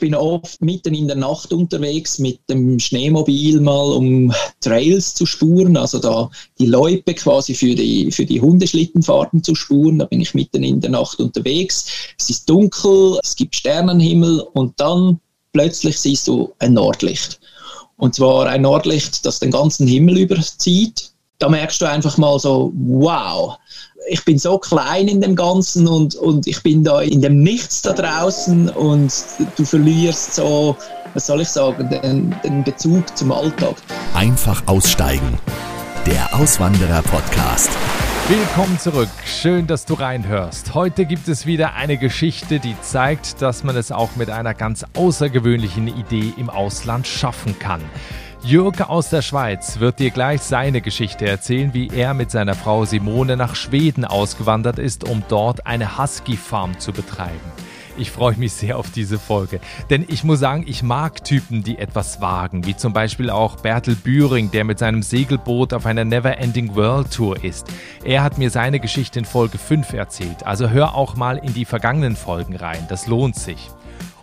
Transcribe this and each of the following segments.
bin oft mitten in der Nacht unterwegs mit dem Schneemobil mal, um Trails zu spuren, also da die Loipe quasi für die, für die Hundeschlittenfahrten zu spuren. Da bin ich mitten in der Nacht unterwegs. Es ist dunkel, es gibt Sternenhimmel und dann plötzlich siehst du ein Nordlicht. Und zwar ein Nordlicht, das den ganzen Himmel überzieht. Da merkst du einfach mal so, wow, ich bin so klein in dem Ganzen und, und ich bin da in dem Nichts da draußen und du verlierst so, was soll ich sagen, den, den Bezug zum Alltag. Einfach aussteigen. Der Auswanderer-Podcast. Willkommen zurück. Schön, dass du reinhörst. Heute gibt es wieder eine Geschichte, die zeigt, dass man es auch mit einer ganz außergewöhnlichen Idee im Ausland schaffen kann. Jürg aus der Schweiz wird dir gleich seine Geschichte erzählen, wie er mit seiner Frau Simone nach Schweden ausgewandert ist, um dort eine Husky-Farm zu betreiben. Ich freue mich sehr auf diese Folge, denn ich muss sagen, ich mag Typen, die etwas wagen, wie zum Beispiel auch Bertel Bühring, der mit seinem Segelboot auf einer Never-Ending World Tour ist. Er hat mir seine Geschichte in Folge 5 erzählt, also hör auch mal in die vergangenen Folgen rein, das lohnt sich.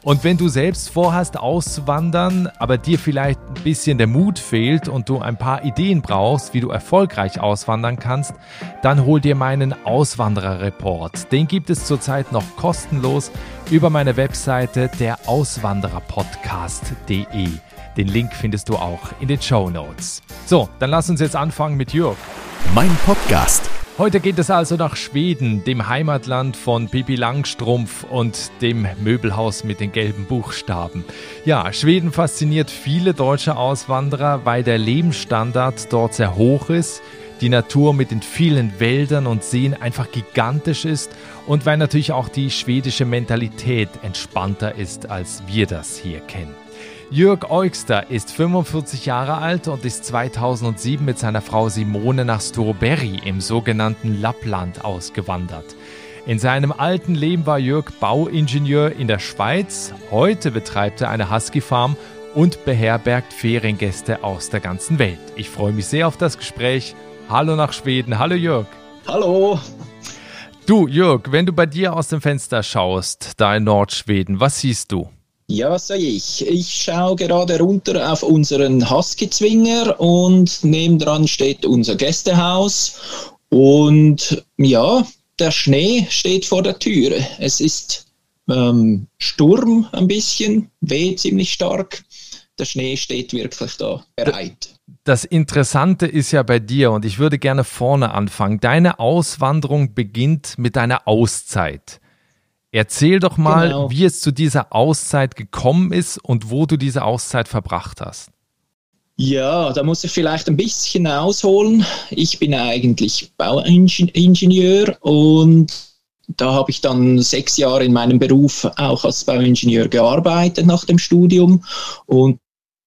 Und wenn du selbst vorhast auszuwandern, aber dir vielleicht ein bisschen der Mut fehlt und du ein paar Ideen brauchst, wie du erfolgreich auswandern kannst, dann hol dir meinen Auswanderer-Report. Den gibt es zurzeit noch kostenlos über meine Webseite der Auswandererpodcast.de. Den Link findest du auch in den Show Notes. So, dann lass uns jetzt anfangen mit Jörg. Mein Podcast Heute geht es also nach Schweden, dem Heimatland von Bibi Langstrumpf und dem Möbelhaus mit den gelben Buchstaben. Ja, Schweden fasziniert viele deutsche Auswanderer, weil der Lebensstandard dort sehr hoch ist, die Natur mit den vielen Wäldern und Seen einfach gigantisch ist und weil natürlich auch die schwedische Mentalität entspannter ist, als wir das hier kennen. Jörg Eugster ist 45 Jahre alt und ist 2007 mit seiner Frau Simone nach Storberry im sogenannten Lappland ausgewandert. In seinem alten Leben war Jörg Bauingenieur in der Schweiz. Heute betreibt er eine Husky-Farm und beherbergt Feriengäste aus der ganzen Welt. Ich freue mich sehr auf das Gespräch. Hallo nach Schweden. Hallo Jörg. Hallo. Du, Jörg, wenn du bei dir aus dem Fenster schaust, da in Nordschweden, was siehst du? Ja, was ich? Ich schaue gerade runter auf unseren Husky-Zwinger und nebendran steht unser Gästehaus. Und ja, der Schnee steht vor der Türe. Es ist ähm, Sturm ein bisschen, weht ziemlich stark. Der Schnee steht wirklich da bereit. Das Interessante ist ja bei dir, und ich würde gerne vorne anfangen. Deine Auswanderung beginnt mit deiner Auszeit. Erzähl doch mal, genau. wie es zu dieser Auszeit gekommen ist und wo du diese Auszeit verbracht hast. Ja, da muss ich vielleicht ein bisschen ausholen. Ich bin eigentlich Bauingenieur und da habe ich dann sechs Jahre in meinem Beruf auch als Bauingenieur gearbeitet nach dem Studium und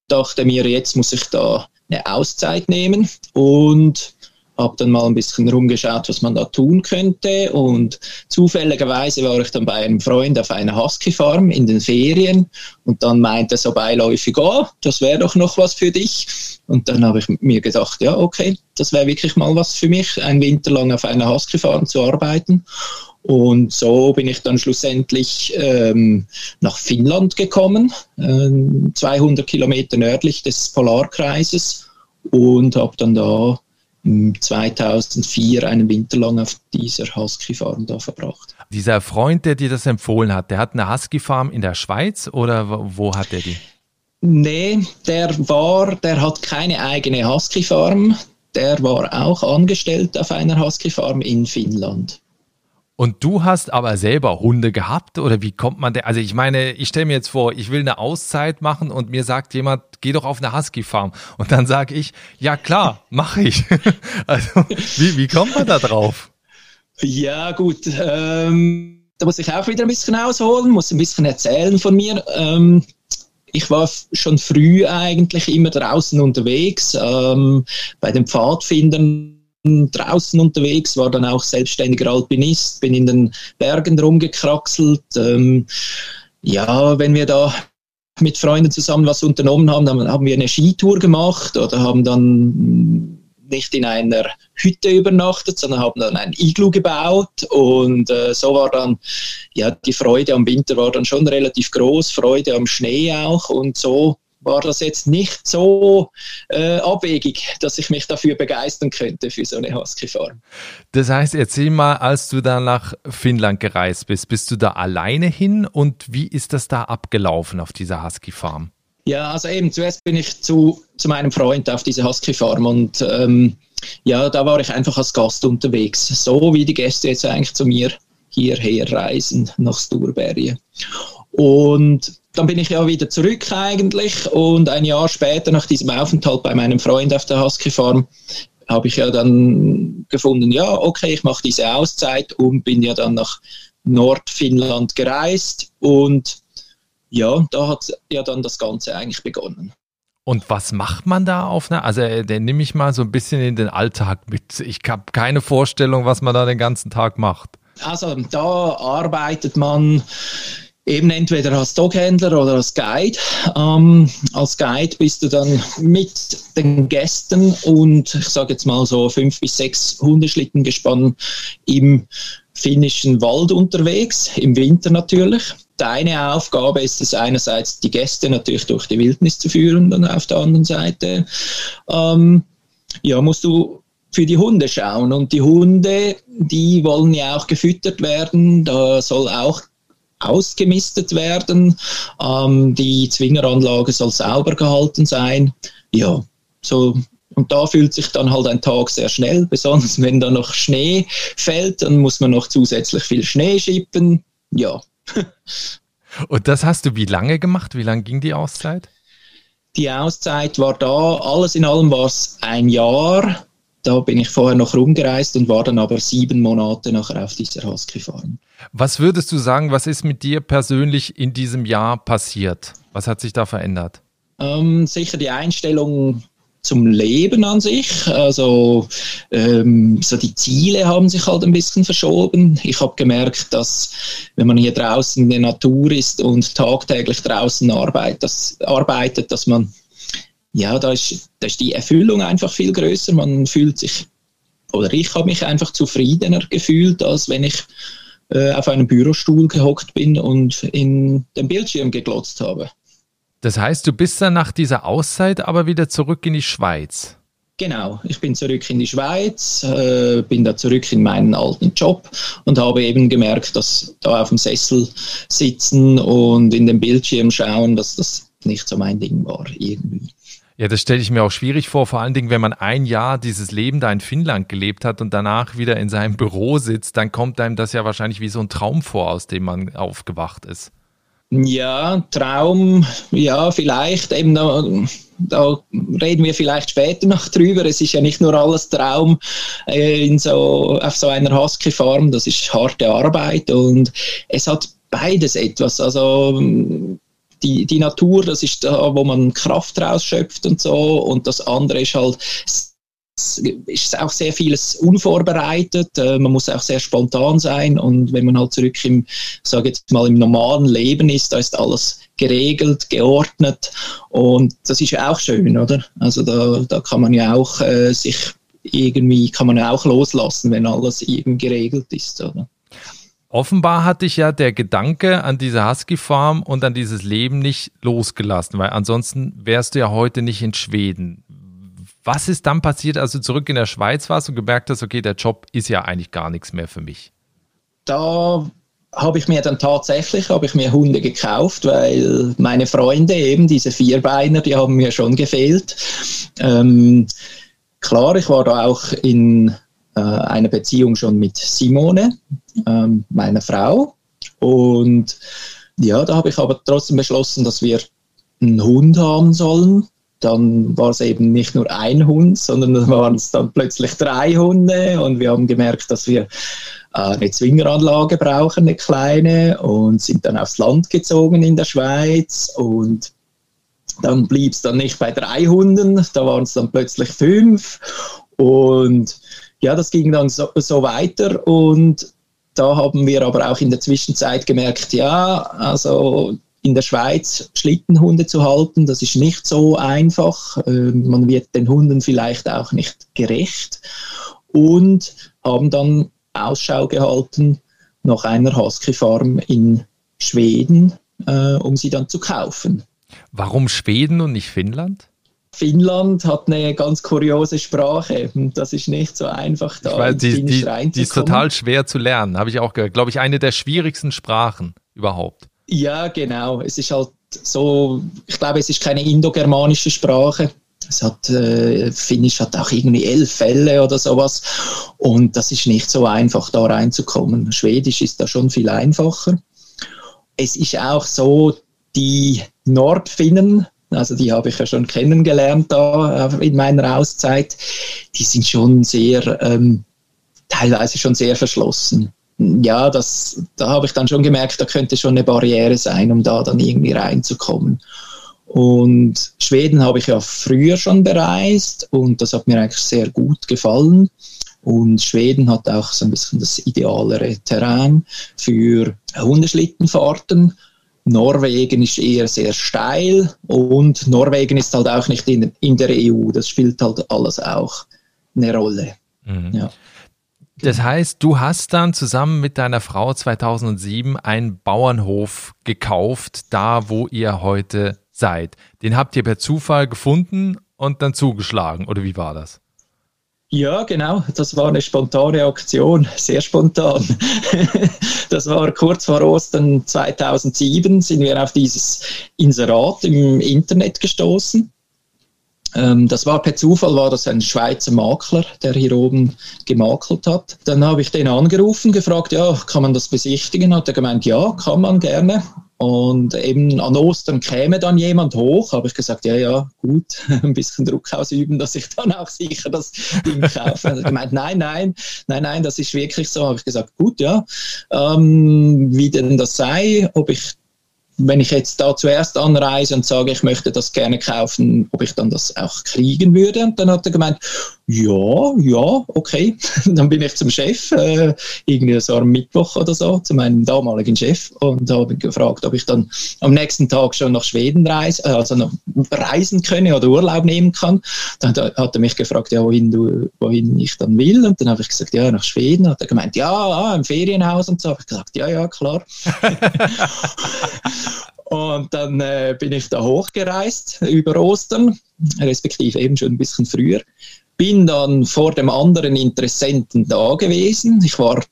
dachte mir, jetzt muss ich da eine Auszeit nehmen und habe dann mal ein bisschen rumgeschaut, was man da tun könnte und zufälligerweise war ich dann bei einem Freund auf einer Husky-Farm in den Ferien und dann meinte so beiläufig, oh, das wäre doch noch was für dich. Und dann habe ich mir gedacht, ja, okay, das wäre wirklich mal was für mich, ein Winter lang auf einer Husky-Farm zu arbeiten. Und so bin ich dann schlussendlich ähm, nach Finnland gekommen, äh, 200 Kilometer nördlich des Polarkreises und habe dann da 2004 einen Winter lang auf dieser Husky-Farm da verbracht. Dieser Freund, der dir das empfohlen hat, der hat eine Husky-Farm in der Schweiz oder wo hat er die? Nee, der war, der hat keine eigene Husky-Farm. Der war auch angestellt auf einer Husky-Farm in Finnland. Und du hast aber selber Hunde gehabt oder wie kommt man da? Also ich meine, ich stelle mir jetzt vor, ich will eine Auszeit machen und mir sagt jemand, geh doch auf eine Husky Farm und dann sage ich, ja klar, mache ich. also wie, wie kommt man da drauf? Ja gut, ähm, da muss ich auch wieder ein bisschen ausholen, muss ein bisschen erzählen von mir. Ähm, ich war schon früh eigentlich immer draußen unterwegs, ähm, bei den Pfadfindern draußen unterwegs, war dann auch selbstständiger Alpinist, bin in den Bergen rumgekraxelt. Ähm, ja, wenn wir da mit Freunden zusammen was unternommen haben, dann haben wir eine Skitour gemacht oder haben dann nicht in einer Hütte übernachtet, sondern haben dann ein Iglu gebaut und äh, so war dann ja die Freude am Winter war dann schon relativ groß, Freude am Schnee auch und so war das jetzt nicht so äh, abwegig, dass ich mich dafür begeistern könnte für so eine Husky-Farm. Das heißt, erzähl mal, als du da nach Finnland gereist bist, bist du da alleine hin und wie ist das da abgelaufen auf dieser Husky-Farm? Ja, also eben, zuerst bin ich zu, zu meinem Freund auf diese Husky-Farm und ähm, ja, da war ich einfach als Gast unterwegs, so wie die Gäste jetzt eigentlich zu mir hierher reisen nach Sturbergen. Und dann bin ich ja wieder zurück eigentlich und ein Jahr später nach diesem Aufenthalt bei meinem Freund auf der Husky Farm habe ich ja dann gefunden, ja, okay, ich mache diese Auszeit und bin ja dann nach Nordfinnland gereist und ja, da hat ja dann das Ganze eigentlich begonnen. Und was macht man da auf einer, also äh, den nehme ich mal so ein bisschen in den Alltag mit. Ich habe keine Vorstellung, was man da den ganzen Tag macht. Also da arbeitet man eben entweder als Doghändler oder als Guide. Ähm, als Guide bist du dann mit den Gästen und ich sage jetzt mal so fünf bis sechs Hundeschlitten gespannt im finnischen Wald unterwegs, im Winter natürlich. Deine Aufgabe ist es einerseits, die Gäste natürlich durch die Wildnis zu führen, dann auf der anderen Seite ähm, ja, musst du für die Hunde schauen. Und die Hunde, die wollen ja auch gefüttert werden. Da soll auch ausgemistet werden. Ähm, die Zwingeranlage soll sauber gehalten sein. Ja, so. Und da fühlt sich dann halt ein Tag sehr schnell, besonders wenn da noch Schnee fällt, dann muss man noch zusätzlich viel Schnee schippen. Ja. Und das hast du wie lange gemacht? Wie lange ging die Auszeit? Die Auszeit war da, alles in allem war es ein Jahr da bin ich vorher noch rumgereist und war dann aber sieben Monate nachher auf dieser Husky Farm. Was würdest du sagen, was ist mit dir persönlich in diesem Jahr passiert? Was hat sich da verändert? Ähm, sicher die Einstellung zum Leben an sich. Also ähm, so die Ziele haben sich halt ein bisschen verschoben. Ich habe gemerkt, dass wenn man hier draußen in der Natur ist und tagtäglich draußen arbeitet, dass, arbeitet, dass man ja, da ist, da ist die Erfüllung einfach viel größer. Man fühlt sich, oder ich habe mich einfach zufriedener gefühlt, als wenn ich äh, auf einem Bürostuhl gehockt bin und in den Bildschirm geglotzt habe. Das heißt, du bist dann nach dieser Auszeit aber wieder zurück in die Schweiz. Genau, ich bin zurück in die Schweiz, äh, bin da zurück in meinen alten Job und habe eben gemerkt, dass da auf dem Sessel sitzen und in den Bildschirm schauen, dass das nicht so mein Ding war irgendwie. Ja, das stelle ich mir auch schwierig vor, vor allen Dingen, wenn man ein Jahr dieses Leben da in Finnland gelebt hat und danach wieder in seinem Büro sitzt, dann kommt einem das ja wahrscheinlich wie so ein Traum vor, aus dem man aufgewacht ist. Ja, Traum, ja, vielleicht eben da, da reden wir vielleicht später noch drüber. Es ist ja nicht nur alles Traum äh, in so, auf so einer Husky-Farm, das ist harte Arbeit und es hat beides etwas. Also die, die Natur, das ist da, wo man Kraft rausschöpft und so. Und das andere ist halt, ist auch sehr vieles unvorbereitet. Äh, man muss auch sehr spontan sein. Und wenn man halt zurück im, sage jetzt mal, im normalen Leben ist, da ist alles geregelt, geordnet. Und das ist ja auch schön, oder? Also da, da kann man ja auch äh, sich irgendwie, kann man ja auch loslassen, wenn alles irgendwie geregelt ist, oder? Offenbar hat dich ja der Gedanke an diese Husky-Farm und an dieses Leben nicht losgelassen, weil ansonsten wärst du ja heute nicht in Schweden. Was ist dann passiert, als du zurück in der Schweiz warst und gemerkt hast, okay, der Job ist ja eigentlich gar nichts mehr für mich? Da habe ich mir dann tatsächlich habe ich mir Hunde gekauft, weil meine Freunde eben diese Vierbeiner, die haben mir schon gefehlt. Ähm, klar, ich war da auch in äh, eine Beziehung schon mit Simone, ähm, meiner Frau. Und ja, da habe ich aber trotzdem beschlossen, dass wir einen Hund haben sollen. Dann war es eben nicht nur ein Hund, sondern dann waren es dann plötzlich drei Hunde und wir haben gemerkt, dass wir äh, eine Zwingeranlage brauchen, eine kleine und sind dann aufs Land gezogen in der Schweiz und dann blieb es dann nicht bei drei Hunden, da waren es dann plötzlich fünf und ja, das ging dann so, so weiter und da haben wir aber auch in der Zwischenzeit gemerkt, ja, also in der Schweiz Schlittenhunde zu halten. Das ist nicht so einfach. Ähm, man wird den Hunden vielleicht auch nicht gerecht. Und haben dann Ausschau gehalten nach einer Husky-Farm in Schweden, äh, um sie dann zu kaufen. Warum Schweden und nicht Finnland? Finnland hat eine ganz kuriose Sprache. Das ist nicht so einfach da ich weiß, die, die, die ist total schwer zu lernen, habe ich auch gehört. Glaube ich, eine der schwierigsten Sprachen überhaupt. Ja, genau. Es ist halt so, ich glaube, es ist keine indogermanische Sprache. Es hat, äh, Finnisch hat auch irgendwie elf Fälle oder sowas. Und das ist nicht so einfach, da reinzukommen. Schwedisch ist da schon viel einfacher. Es ist auch so, die Nordfinnen, also die habe ich ja schon kennengelernt da äh, in meiner Auszeit, die sind schon sehr, ähm, teilweise schon sehr verschlossen. Ja, das, da habe ich dann schon gemerkt, da könnte schon eine Barriere sein, um da dann irgendwie reinzukommen. Und Schweden habe ich ja früher schon bereist und das hat mir eigentlich sehr gut gefallen. Und Schweden hat auch so ein bisschen das idealere Terrain für Hundeschlittenfahrten. Norwegen ist eher sehr steil und Norwegen ist halt auch nicht in, in der EU. Das spielt halt alles auch eine Rolle. Mhm. Ja. Das heißt, du hast dann zusammen mit deiner Frau 2007 einen Bauernhof gekauft, da wo ihr heute seid. Den habt ihr per Zufall gefunden und dann zugeschlagen, oder wie war das? Ja, genau. Das war eine spontane Aktion, sehr spontan. das war kurz vor Ostern 2007, sind wir auf dieses Inserat im Internet gestoßen. Ähm, das war per Zufall, war das ein Schweizer Makler, der hier oben gemakelt hat. Dann habe ich den angerufen, gefragt, ja, kann man das besichtigen? Hat er gemeint, ja, kann man gerne. Und eben an Ostern käme dann jemand hoch, habe ich gesagt, ja, ja, gut, ein bisschen Druck ausüben, dass ich dann auch sicher das Ding kaufe. Er hat gemeint, nein, nein, nein, nein, das ist wirklich so. Habe ich gesagt, gut, ja, ähm, wie denn das sei, ob ich wenn ich jetzt da zuerst anreise und sage, ich möchte das gerne kaufen, ob ich dann das auch kriegen würde. Und dann hat er gemeint, ja, ja, okay. dann bin ich zum Chef, äh, irgendwie so am Mittwoch oder so, zu meinem damaligen Chef und habe gefragt, ob ich dann am nächsten Tag schon nach Schweden reise, äh, also noch reisen könne oder Urlaub nehmen kann. Dann hat er mich gefragt, ja, wohin, du, wohin ich dann will. Und dann habe ich gesagt, ja, nach Schweden. Hat er gemeint, ja, ah, im Ferienhaus und so. Habe ich gesagt, ja, ja, klar. Und dann äh, bin ich da hochgereist über Ostern, respektive eben schon ein bisschen früher. Bin dann vor dem anderen Interessenten da gewesen. Ich war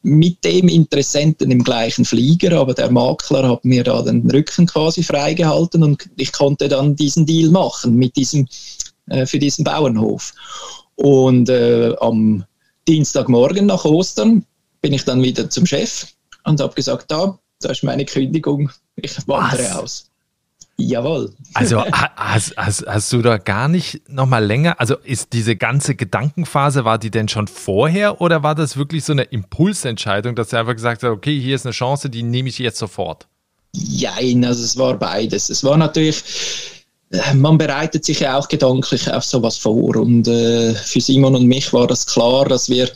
mit dem Interessenten im gleichen Flieger, aber der Makler hat mir da den Rücken quasi freigehalten und ich konnte dann diesen Deal machen mit diesem, äh, für diesen Bauernhof. Und äh, am Dienstagmorgen nach Ostern bin ich dann wieder zum Chef und habe gesagt, da, da ist meine Kündigung, ich wandere Was? aus. Jawohl. Also hast, hast, hast du da gar nicht nochmal länger, also ist diese ganze Gedankenphase, war die denn schon vorher oder war das wirklich so eine Impulsentscheidung, dass du einfach gesagt hast, okay, hier ist eine Chance, die nehme ich jetzt sofort? Jein, also es war beides. Es war natürlich, äh, man bereitet sich ja auch gedanklich auf sowas vor und äh, für Simon und mich war das klar, dass wir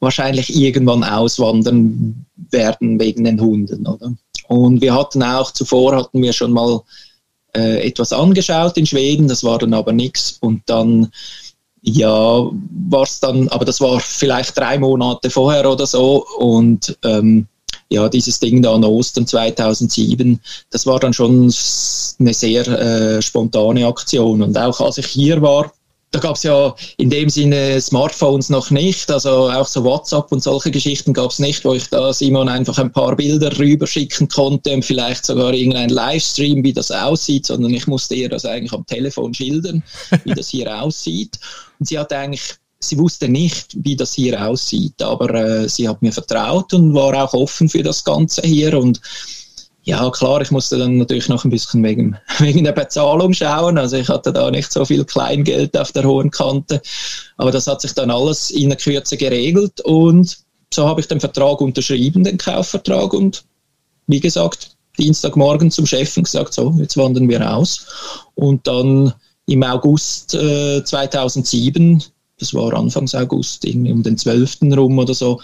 wahrscheinlich irgendwann auswandern werden wegen den Hunden, oder? Und wir hatten auch zuvor hatten wir schon mal äh, etwas angeschaut in Schweden, das war dann aber nichts. Und dann, ja, war es dann, aber das war vielleicht drei Monate vorher oder so. Und ähm, ja, dieses Ding da an Ostern 2007, das war dann schon eine sehr äh, spontane Aktion. Und auch als ich hier war, da gab es ja in dem Sinne Smartphones noch nicht, also auch so WhatsApp und solche Geschichten gab es nicht, wo ich da Simon einfach ein paar Bilder rüberschicken konnte und vielleicht sogar irgendein Livestream, wie das aussieht, sondern ich musste ihr das eigentlich am Telefon schildern, wie das hier aussieht. Und sie hat eigentlich sie wusste nicht, wie das hier aussieht, aber äh, sie hat mir vertraut und war auch offen für das Ganze hier und ja, klar, ich musste dann natürlich noch ein bisschen wegen, wegen der Bezahlung schauen. Also ich hatte da nicht so viel Kleingeld auf der hohen Kante. Aber das hat sich dann alles in der Kürze geregelt und so habe ich den Vertrag unterschrieben, den Kaufvertrag und wie gesagt, Dienstagmorgen zum Chef und gesagt, so, jetzt wandern wir aus. Und dann im August äh, 2007, das war Anfangs August, irgendwie um den 12. rum oder so,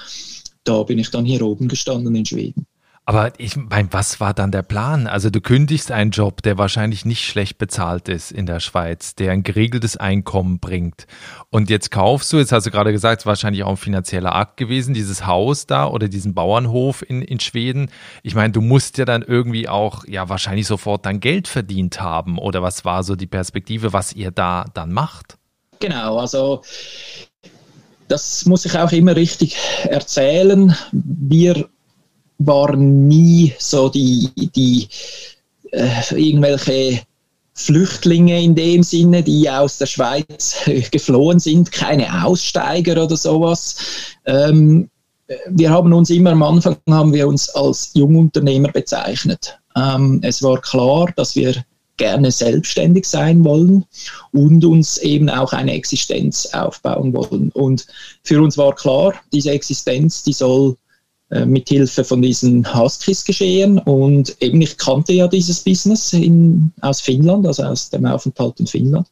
da bin ich dann hier oben gestanden in Schweden. Aber ich meine, was war dann der Plan? Also du kündigst einen Job, der wahrscheinlich nicht schlecht bezahlt ist in der Schweiz, der ein geregeltes Einkommen bringt. Und jetzt kaufst du, jetzt hast du gerade gesagt, es ist wahrscheinlich auch ein finanzieller Akt gewesen, dieses Haus da oder diesen Bauernhof in, in Schweden. Ich meine, du musst ja dann irgendwie auch, ja, wahrscheinlich sofort dein Geld verdient haben. Oder was war so die Perspektive, was ihr da dann macht? Genau, also das muss ich auch immer richtig erzählen. Wir waren nie so die, die äh, irgendwelche Flüchtlinge in dem Sinne, die aus der Schweiz geflohen sind, keine Aussteiger oder sowas. Ähm, wir haben uns immer am Anfang haben wir uns als Jungunternehmer bezeichnet. Ähm, es war klar, dass wir gerne selbstständig sein wollen und uns eben auch eine Existenz aufbauen wollen. Und für uns war klar, diese Existenz, die soll äh, mit Hilfe von diesen Huskies geschehen und eben ich kannte ja dieses Business in, aus Finnland, also aus dem Aufenthalt in Finnland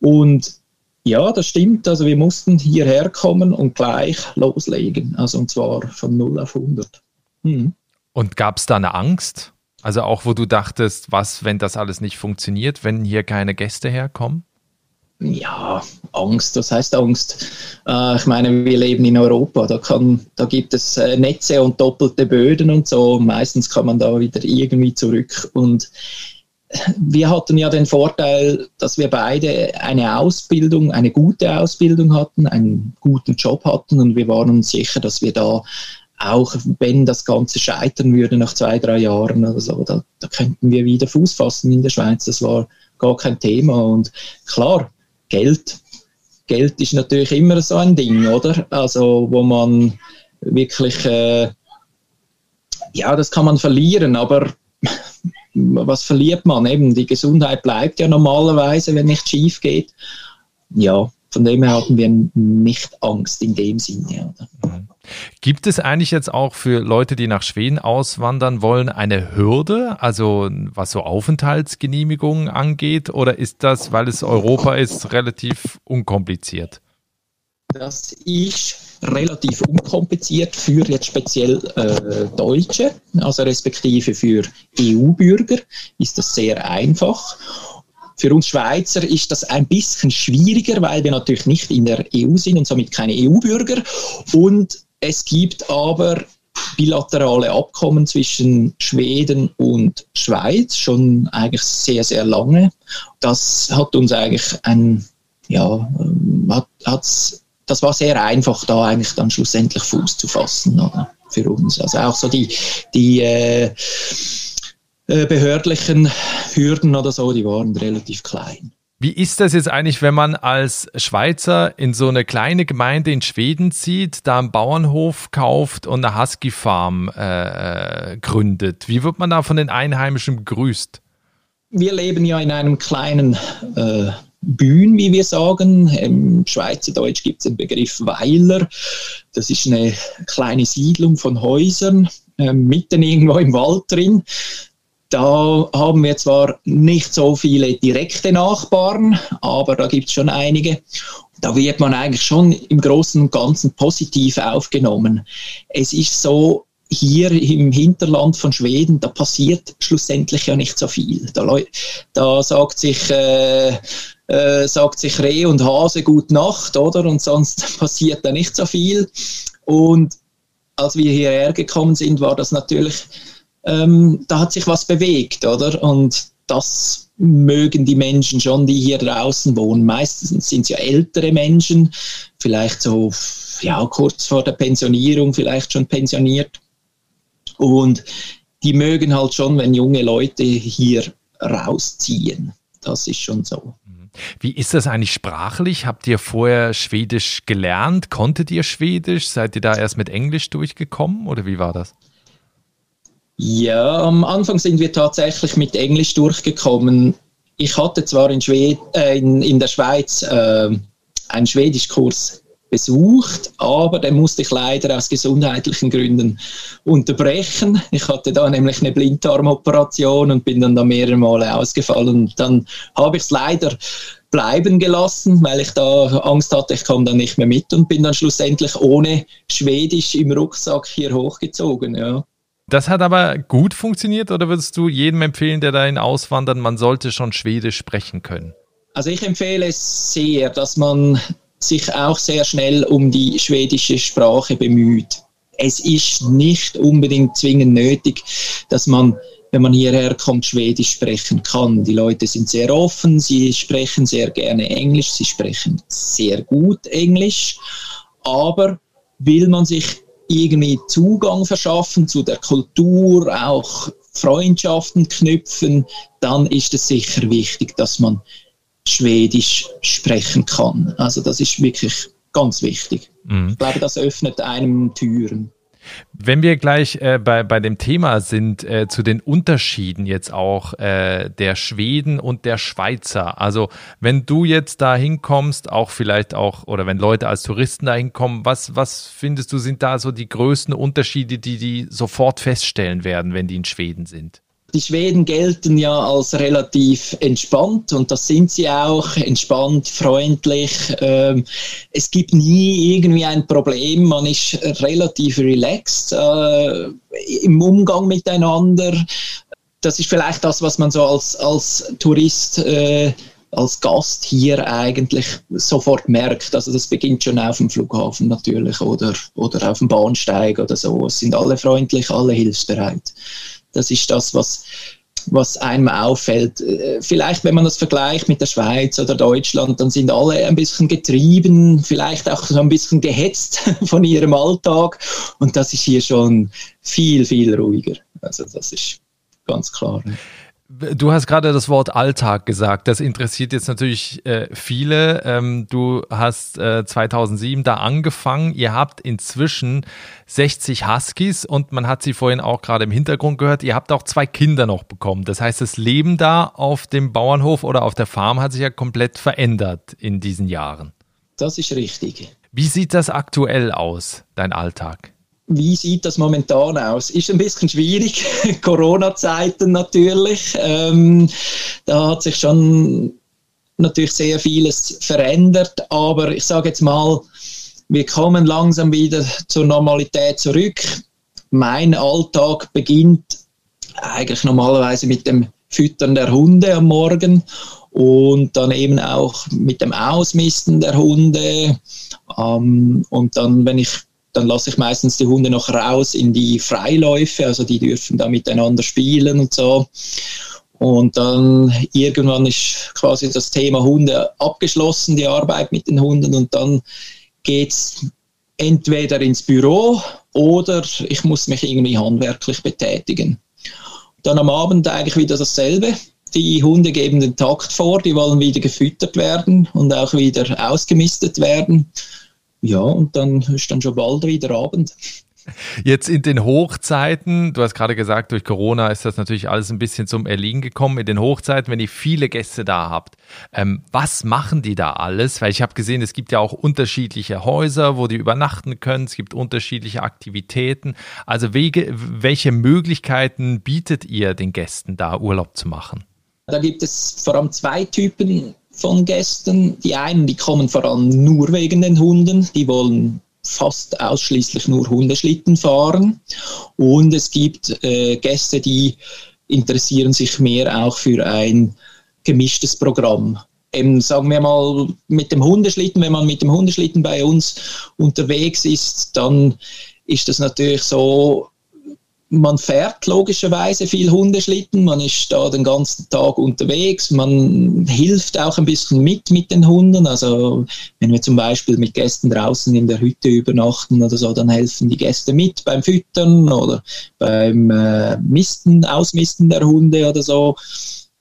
und ja, das stimmt. Also wir mussten hierher kommen und gleich loslegen. Also und zwar von 0 auf 100. Hm. Und gab es da eine Angst? Also auch, wo du dachtest, was, wenn das alles nicht funktioniert, wenn hier keine Gäste herkommen? Ja, Angst, was heißt Angst? Äh, ich meine, wir leben in Europa, da, kann, da gibt es äh, Netze und doppelte Böden und so. Meistens kann man da wieder irgendwie zurück. Und wir hatten ja den Vorteil, dass wir beide eine Ausbildung, eine gute Ausbildung hatten, einen guten Job hatten und wir waren uns sicher, dass wir da auch wenn das Ganze scheitern würde nach zwei, drei Jahren oder so, da, da könnten wir wieder Fuß fassen in der Schweiz. Das war gar kein Thema. Und klar, Geld. Geld ist natürlich immer so ein Ding, oder? Also, wo man wirklich, äh, ja, das kann man verlieren, aber was verliert man? Eben, die Gesundheit bleibt ja normalerweise, wenn nichts schief geht. Ja, von dem her hatten wir nicht Angst in dem Sinne. Oder? Gibt es eigentlich jetzt auch für Leute, die nach Schweden auswandern wollen, eine Hürde, also was so Aufenthaltsgenehmigungen angeht, oder ist das, weil es Europa ist, relativ unkompliziert? Das ist relativ unkompliziert für jetzt speziell äh, Deutsche, also respektive für EU-Bürger ist das sehr einfach. Für uns Schweizer ist das ein bisschen schwieriger, weil wir natürlich nicht in der EU sind und somit keine EU-Bürger. Und es gibt aber bilaterale Abkommen zwischen Schweden und Schweiz schon eigentlich sehr, sehr lange. Das hat uns eigentlich ein, ja, hat, hat's, das war sehr einfach, da eigentlich dann schlussendlich Fuß zu fassen oder, für uns. Also auch so die, die äh, äh, behördlichen Hürden oder so, die waren relativ klein. Wie ist das jetzt eigentlich, wenn man als Schweizer in so eine kleine Gemeinde in Schweden zieht, da einen Bauernhof kauft und eine Husky-Farm äh, gründet? Wie wird man da von den Einheimischen begrüßt? Wir leben ja in einem kleinen äh, Bühn, wie wir sagen. Im Schweizerdeutsch gibt es den Begriff Weiler. Das ist eine kleine Siedlung von Häusern, äh, mitten irgendwo im Wald drin. Da haben wir zwar nicht so viele direkte Nachbarn, aber da gibt es schon einige. Da wird man eigentlich schon im Großen und Ganzen positiv aufgenommen. Es ist so, hier im Hinterland von Schweden, da passiert schlussendlich ja nicht so viel. Da, da sagt sich, äh, äh, sagt sich Reh und Hase Gut Nacht, oder? Und sonst passiert da nicht so viel. Und als wir hierher gekommen sind, war das natürlich ähm, da hat sich was bewegt, oder? Und das mögen die Menschen schon, die hier draußen wohnen. Meistens sind es ja ältere Menschen, vielleicht so ja, kurz vor der Pensionierung, vielleicht schon pensioniert. Und die mögen halt schon, wenn junge Leute hier rausziehen. Das ist schon so. Wie ist das eigentlich sprachlich? Habt ihr vorher Schwedisch gelernt? Konntet ihr Schwedisch? Seid ihr da erst mit Englisch durchgekommen oder wie war das? Ja, am Anfang sind wir tatsächlich mit Englisch durchgekommen. Ich hatte zwar in, Schwed äh, in, in der Schweiz äh, einen Schwedischkurs besucht, aber den musste ich leider aus gesundheitlichen Gründen unterbrechen. Ich hatte da nämlich eine Blinddarmoperation und bin dann da mehrere Male ausgefallen. Dann habe ich es leider bleiben gelassen, weil ich da Angst hatte, ich komme dann nicht mehr mit und bin dann schlussendlich ohne Schwedisch im Rucksack hier hochgezogen. Ja. Das hat aber gut funktioniert oder würdest du jedem empfehlen, der dahin auswandert, man sollte schon Schwedisch sprechen können? Also ich empfehle es sehr, dass man sich auch sehr schnell um die schwedische Sprache bemüht. Es ist nicht unbedingt zwingend nötig, dass man wenn man hierher kommt, Schwedisch sprechen kann. Die Leute sind sehr offen, sie sprechen sehr gerne Englisch, sie sprechen sehr gut Englisch, aber will man sich irgendwie Zugang verschaffen zu der Kultur, auch Freundschaften knüpfen, dann ist es sicher wichtig, dass man Schwedisch sprechen kann. Also das ist wirklich ganz wichtig. Mhm. Ich glaube, das öffnet einem Türen. Wenn wir gleich äh, bei, bei dem Thema sind, äh, zu den Unterschieden jetzt auch äh, der Schweden und der Schweizer. Also wenn du jetzt da hinkommst, auch vielleicht auch, oder wenn Leute als Touristen da hinkommen, was, was findest du, sind da so die größten Unterschiede, die die sofort feststellen werden, wenn die in Schweden sind? Die Schweden gelten ja als relativ entspannt und das sind sie auch, entspannt, freundlich. Ähm, es gibt nie irgendwie ein Problem, man ist relativ relaxed äh, im Umgang miteinander. Das ist vielleicht das, was man so als, als Tourist äh, als Gast hier eigentlich sofort merkt. Also das beginnt schon auf dem Flughafen natürlich oder, oder auf dem Bahnsteig oder so. Es sind alle freundlich, alle hilfsbereit. Das ist das, was, was einem auffällt. Äh, vielleicht, wenn man das vergleicht mit der Schweiz oder Deutschland, dann sind alle ein bisschen getrieben, vielleicht auch so ein bisschen gehetzt von ihrem Alltag. Und das ist hier schon viel, viel ruhiger. Also das ist ganz klar. Du hast gerade das Wort Alltag gesagt. Das interessiert jetzt natürlich äh, viele. Ähm, du hast äh, 2007 da angefangen. Ihr habt inzwischen 60 Huskies und man hat sie vorhin auch gerade im Hintergrund gehört. Ihr habt auch zwei Kinder noch bekommen. Das heißt, das Leben da auf dem Bauernhof oder auf der Farm hat sich ja komplett verändert in diesen Jahren. Das ist richtig. Wie sieht das aktuell aus, dein Alltag? Wie sieht das momentan aus? Ist ein bisschen schwierig. Corona-Zeiten natürlich. Ähm, da hat sich schon natürlich sehr vieles verändert, aber ich sage jetzt mal, wir kommen langsam wieder zur Normalität zurück. Mein Alltag beginnt eigentlich normalerweise mit dem Füttern der Hunde am Morgen und dann eben auch mit dem Ausmisten der Hunde. Ähm, und dann, wenn ich dann lasse ich meistens die Hunde noch raus in die Freiläufe, also die dürfen da miteinander spielen und so. Und dann irgendwann ist quasi das Thema Hunde abgeschlossen, die Arbeit mit den Hunden und dann geht es entweder ins Büro oder ich muss mich irgendwie handwerklich betätigen. Dann am Abend eigentlich wieder dasselbe. Die Hunde geben den Takt vor, die wollen wieder gefüttert werden und auch wieder ausgemistet werden. Ja, und dann ist dann schon bald wieder Abend. Jetzt in den Hochzeiten, du hast gerade gesagt, durch Corona ist das natürlich alles ein bisschen zum Erliegen gekommen. In den Hochzeiten, wenn ihr viele Gäste da habt, ähm, was machen die da alles? Weil ich habe gesehen, es gibt ja auch unterschiedliche Häuser, wo die übernachten können. Es gibt unterschiedliche Aktivitäten. Also wege, welche Möglichkeiten bietet ihr den Gästen da Urlaub zu machen? Da gibt es vor allem zwei Typen von Gästen. Die einen, die kommen vor allem nur wegen den Hunden, die wollen fast ausschließlich nur Hundeschlitten fahren. Und es gibt äh, Gäste, die interessieren sich mehr auch für ein gemischtes Programm. Eben, sagen wir mal, mit dem Hundeschlitten, wenn man mit dem Hundeschlitten bei uns unterwegs ist, dann ist das natürlich so, man fährt logischerweise viel Hundeschlitten, man ist da den ganzen Tag unterwegs, man hilft auch ein bisschen mit mit den Hunden. Also wenn wir zum Beispiel mit Gästen draußen in der Hütte übernachten oder so, dann helfen die Gäste mit beim Füttern oder beim äh, Misten, Ausmisten der Hunde oder so.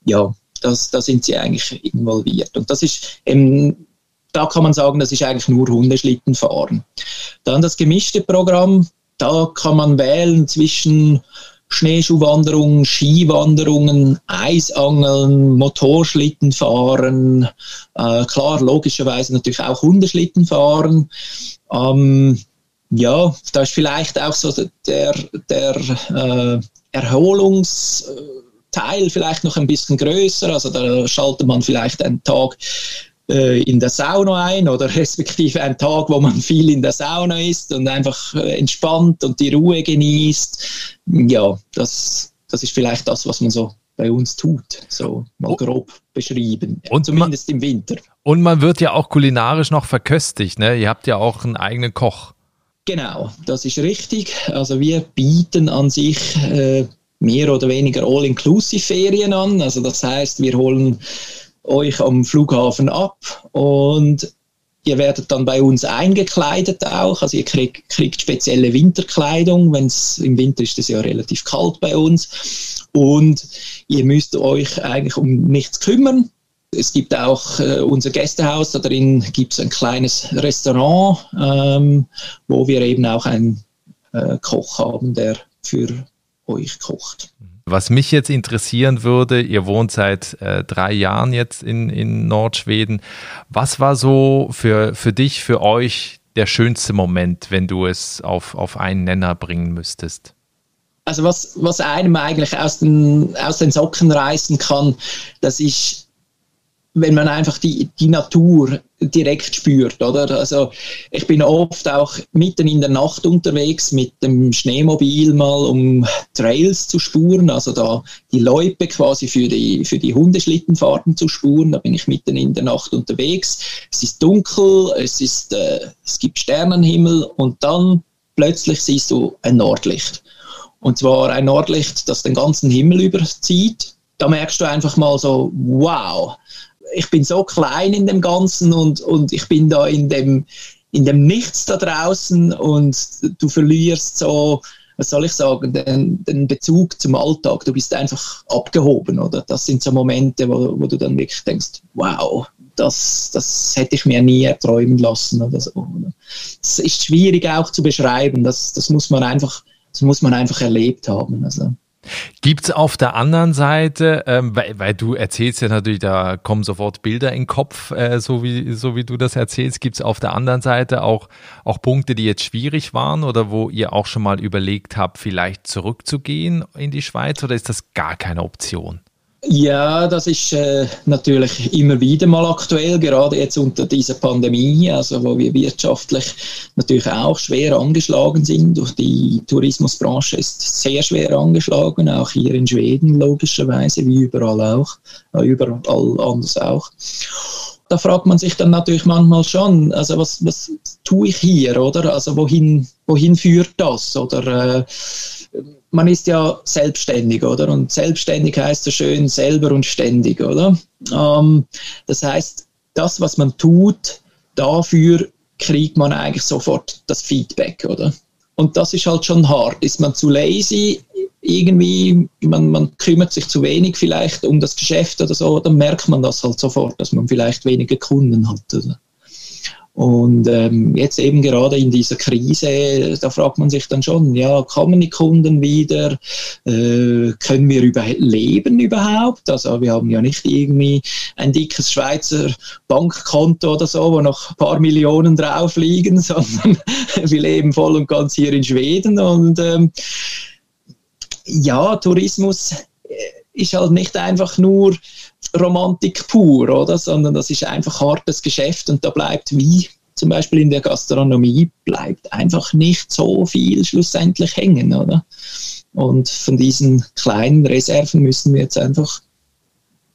Ja, das, da sind sie eigentlich involviert. Und das ist eben, da kann man sagen, das ist eigentlich nur Hundeschlitten fahren. Dann das gemischte Programm, da kann man wählen zwischen Schneeschuhwanderungen, Skiwanderungen, Eisangeln, Motorschlitten fahren, äh, klar, logischerweise natürlich auch Hundeschlitten fahren. Ähm, ja, da ist vielleicht auch so der, der äh, Erholungsteil vielleicht noch ein bisschen größer. Also da schaltet man vielleicht einen Tag äh, in der Sauna ein oder respektive ein Tag, wo man viel in der Sauna ist und einfach äh, entspannt und die Ruhe genießt. Ja, das, das ist vielleicht das, was man so bei uns tut, so mal oh. grob beschrieben, und zumindest man, im Winter. Und man wird ja auch kulinarisch noch verköstigt, ne? Ihr habt ja auch einen eigenen Koch. Genau, das ist richtig. Also wir bieten an sich äh, mehr oder weniger All-Inclusive-Ferien an. Also das heißt, wir holen euch am Flughafen ab und Ihr werdet dann bei uns eingekleidet auch, also ihr kriegt, kriegt spezielle Winterkleidung, wenn es im Winter ist es ja relativ kalt bei uns und ihr müsst euch eigentlich um nichts kümmern. Es gibt auch äh, unser Gästehaus, da drin gibt es ein kleines Restaurant, ähm, wo wir eben auch einen äh, Koch haben, der für euch kocht. Was mich jetzt interessieren würde, ihr wohnt seit äh, drei Jahren jetzt in, in Nordschweden. Was war so für, für dich, für euch der schönste Moment, wenn du es auf, auf einen Nenner bringen müsstest? Also was, was einem eigentlich aus den, aus den Socken reißen kann, das ist wenn man einfach die, die Natur direkt spürt, oder? Also ich bin oft auch mitten in der Nacht unterwegs mit dem Schneemobil mal, um Trails zu spuren, also da die Loipe quasi für die, für die Hundeschlittenfahrten zu spuren. Da bin ich mitten in der Nacht unterwegs. Es ist dunkel, es, ist, äh, es gibt Sternenhimmel und dann plötzlich siehst du ein Nordlicht. Und zwar ein Nordlicht, das den ganzen Himmel überzieht. Da merkst du einfach mal so, wow, ich bin so klein in dem Ganzen und, und ich bin da in dem, in dem Nichts da draußen und du verlierst so, was soll ich sagen, den, den Bezug zum Alltag. Du bist einfach abgehoben, oder? Das sind so Momente, wo, wo du dann wirklich denkst, wow, das, das hätte ich mir nie erträumen lassen oder so. Es ist schwierig auch zu beschreiben. Das, das muss man einfach, das muss man einfach erlebt haben. Also. Gibt es auf der anderen Seite, ähm, weil, weil, du erzählst ja natürlich, da kommen sofort Bilder in den Kopf, äh, so, wie, so wie du das erzählst, gibt es auf der anderen Seite auch, auch Punkte, die jetzt schwierig waren oder wo ihr auch schon mal überlegt habt, vielleicht zurückzugehen in die Schweiz oder ist das gar keine Option? Ja, das ist äh, natürlich immer wieder mal aktuell, gerade jetzt unter dieser Pandemie, also wo wir wirtschaftlich natürlich auch schwer angeschlagen sind. Durch die Tourismusbranche ist sehr schwer angeschlagen, auch hier in Schweden logischerweise, wie überall auch, äh, überall anders auch. Da fragt man sich dann natürlich manchmal schon, also was, was tue ich hier, oder? Also wohin, wohin führt das? Oder äh, man ist ja selbstständig, oder? Und selbstständig heißt so schön selber und ständig, oder? Ähm, das heißt, das, was man tut, dafür kriegt man eigentlich sofort das Feedback, oder? Und das ist halt schon hart. Ist man zu lazy, irgendwie, man, man kümmert sich zu wenig vielleicht um das Geschäft oder so, dann merkt man das halt sofort, dass man vielleicht weniger Kunden hat. Oder? Und ähm, jetzt eben gerade in dieser Krise, da fragt man sich dann schon, ja, kommen die Kunden wieder? Äh, können wir überleben überhaupt? Also wir haben ja nicht irgendwie ein dickes Schweizer Bankkonto oder so, wo noch ein paar Millionen drauf liegen, sondern wir leben voll und ganz hier in Schweden. Und ähm, ja, Tourismus äh, ist halt nicht einfach nur Romantik pur, oder? Sondern das ist einfach hartes Geschäft und da bleibt wie zum Beispiel in der Gastronomie bleibt einfach nicht so viel schlussendlich hängen, oder? Und von diesen kleinen Reserven müssen wir jetzt einfach,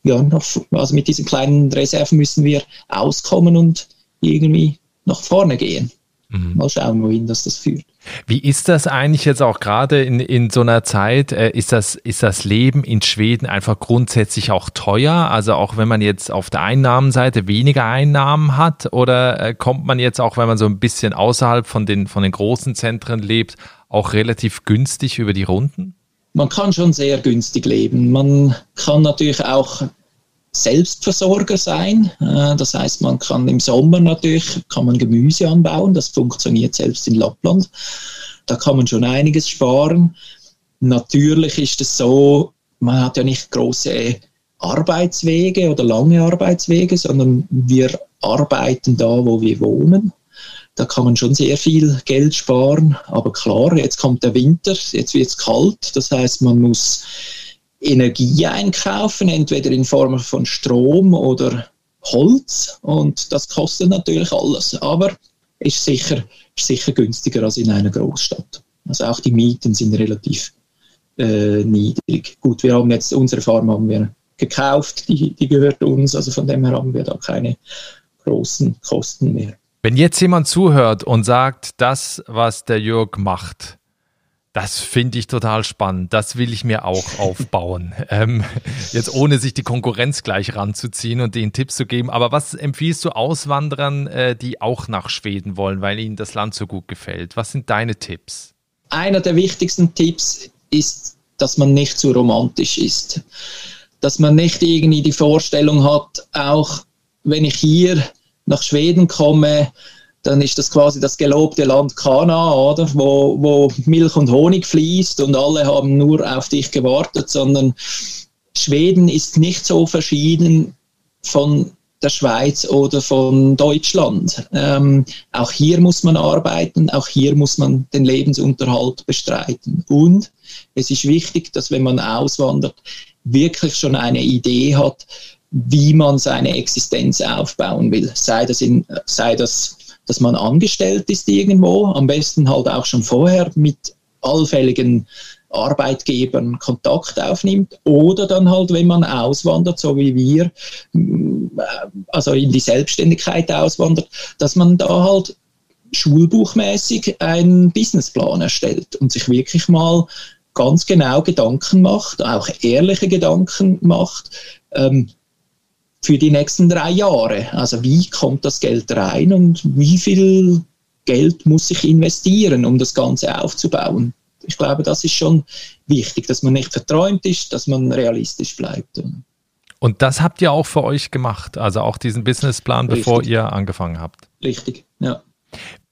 ja, noch, also mit diesen kleinen Reserven müssen wir auskommen und irgendwie nach vorne gehen. Mhm. Mal schauen, wohin das, das führt. Wie ist das eigentlich jetzt auch gerade in, in so einer Zeit? Äh, ist, das, ist das Leben in Schweden einfach grundsätzlich auch teuer? Also auch wenn man jetzt auf der Einnahmenseite weniger Einnahmen hat? Oder äh, kommt man jetzt auch, wenn man so ein bisschen außerhalb von den, von den großen Zentren lebt, auch relativ günstig über die Runden? Man kann schon sehr günstig leben. Man kann natürlich auch Selbstversorger sein. Äh, das heißt, man kann im Sommer natürlich kann man Gemüse anbauen. Das funktioniert selbst in Lappland. Da kann man schon einiges sparen. Natürlich ist es so, man hat ja nicht große Arbeitswege oder lange Arbeitswege, sondern wir arbeiten da, wo wir wohnen. Da kann man schon sehr viel Geld sparen. Aber klar, jetzt kommt der Winter, jetzt wird es kalt. Das heißt, man muss Energie einkaufen, entweder in Form von Strom oder Holz und das kostet natürlich alles, aber ist sicher, ist sicher günstiger als in einer Großstadt. Also auch die Mieten sind relativ äh, niedrig. Gut, wir haben jetzt unsere Farm haben wir gekauft, die, die gehört uns, also von dem her haben wir da keine großen Kosten mehr. Wenn jetzt jemand zuhört und sagt, das, was der Jörg macht, das finde ich total spannend. Das will ich mir auch aufbauen. ähm, jetzt ohne sich die Konkurrenz gleich ranzuziehen und den Tipps zu geben. Aber was empfiehlst du Auswanderern, äh, die auch nach Schweden wollen, weil ihnen das Land so gut gefällt? Was sind deine Tipps? Einer der wichtigsten Tipps ist, dass man nicht zu romantisch ist. Dass man nicht irgendwie die Vorstellung hat, auch wenn ich hier nach Schweden komme, dann ist das quasi das gelobte Land Kana, oder? Wo, wo Milch und Honig fließt und alle haben nur auf dich gewartet, sondern Schweden ist nicht so verschieden von der Schweiz oder von Deutschland. Ähm, auch hier muss man arbeiten, auch hier muss man den Lebensunterhalt bestreiten. Und es ist wichtig, dass wenn man auswandert, wirklich schon eine Idee hat, wie man seine Existenz aufbauen will. Sei das, in, sei das dass man angestellt ist irgendwo, am besten halt auch schon vorher mit allfälligen Arbeitgebern Kontakt aufnimmt oder dann halt, wenn man auswandert, so wie wir, also in die Selbstständigkeit auswandert, dass man da halt schulbuchmäßig einen Businessplan erstellt und sich wirklich mal ganz genau Gedanken macht, auch ehrliche Gedanken macht, ähm, für die nächsten drei Jahre. Also wie kommt das Geld rein und wie viel Geld muss ich investieren, um das Ganze aufzubauen? Ich glaube, das ist schon wichtig, dass man nicht verträumt ist, dass man realistisch bleibt. Und das habt ihr auch für euch gemacht, also auch diesen Businessplan, Richtig. bevor ihr angefangen habt. Richtig, ja.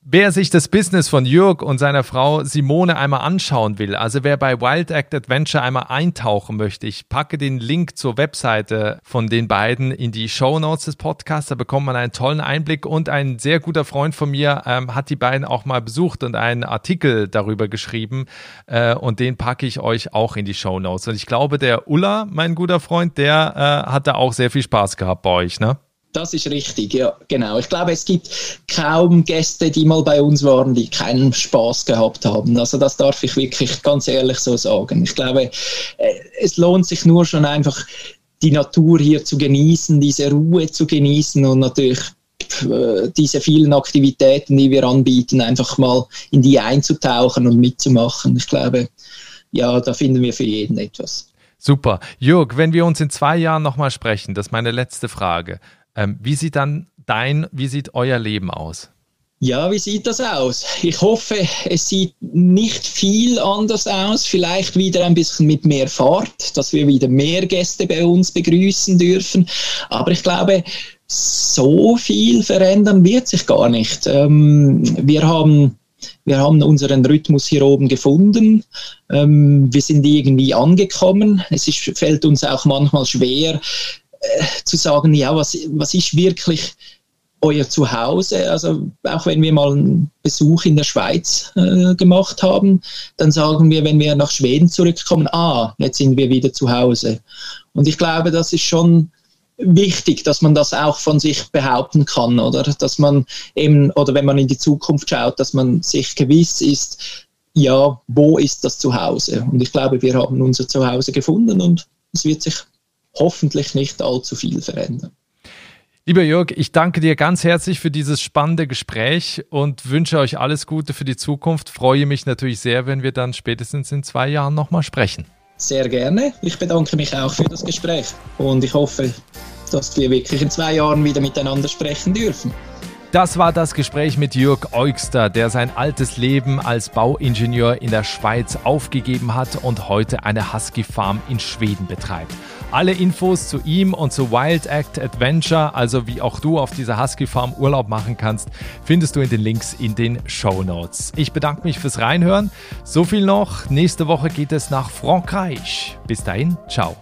Wer sich das Business von Jörg und seiner Frau Simone einmal anschauen will, also wer bei Wild Act Adventure einmal eintauchen möchte, ich packe den Link zur Webseite von den beiden in die Show Notes des Podcasts. Da bekommt man einen tollen Einblick und ein sehr guter Freund von mir ähm, hat die beiden auch mal besucht und einen Artikel darüber geschrieben äh, und den packe ich euch auch in die Show Notes. Und ich glaube, der Ulla, mein guter Freund, der äh, hat da auch sehr viel Spaß gehabt bei euch, ne? Das ist richtig, ja, genau. Ich glaube, es gibt kaum Gäste, die mal bei uns waren, die keinen Spaß gehabt haben. Also das darf ich wirklich ganz ehrlich so sagen. Ich glaube, äh, es lohnt sich nur schon einfach, die Natur hier zu genießen, diese Ruhe zu genießen und natürlich äh, diese vielen Aktivitäten, die wir anbieten, einfach mal in die einzutauchen und mitzumachen. Ich glaube, ja, da finden wir für jeden etwas. Super. Jörg, wenn wir uns in zwei Jahren nochmal sprechen, das ist meine letzte Frage. Ähm, wie sieht dann dein, wie sieht euer Leben aus? Ja, wie sieht das aus? Ich hoffe, es sieht nicht viel anders aus. Vielleicht wieder ein bisschen mit mehr Fahrt, dass wir wieder mehr Gäste bei uns begrüßen dürfen. Aber ich glaube, so viel verändern wird sich gar nicht. Ähm, wir haben wir haben unseren Rhythmus hier oben gefunden. Ähm, wir sind irgendwie angekommen. Es ist, fällt uns auch manchmal schwer, äh, zu sagen, ja, was, was ist wirklich euer Zuhause? Also auch wenn wir mal einen Besuch in der Schweiz äh, gemacht haben, dann sagen wir, wenn wir nach Schweden zurückkommen, ah, jetzt sind wir wieder zu Hause. Und ich glaube, das ist schon wichtig, dass man das auch von sich behaupten kann, oder? Dass man eben, oder wenn man in die Zukunft schaut, dass man sich gewiss ist, ja, wo ist das Zuhause? Und ich glaube, wir haben unser Zuhause gefunden und es wird sich hoffentlich nicht allzu viel verändern. Lieber Jörg, ich danke dir ganz herzlich für dieses spannende Gespräch und wünsche euch alles Gute für die Zukunft. Freue mich natürlich sehr, wenn wir dann spätestens in zwei Jahren nochmal sprechen. Sehr gerne. Ich bedanke mich auch für das Gespräch und ich hoffe, dass wir wirklich in zwei Jahren wieder miteinander sprechen dürfen. Das war das Gespräch mit Jörg Eugster, der sein altes Leben als Bauingenieur in der Schweiz aufgegeben hat und heute eine Husky Farm in Schweden betreibt. Alle Infos zu ihm und zu Wild Act Adventure, also wie auch du auf dieser Husky Farm Urlaub machen kannst, findest du in den Links in den Show Notes. Ich bedanke mich fürs Reinhören. So viel noch. Nächste Woche geht es nach Frankreich. Bis dahin, ciao.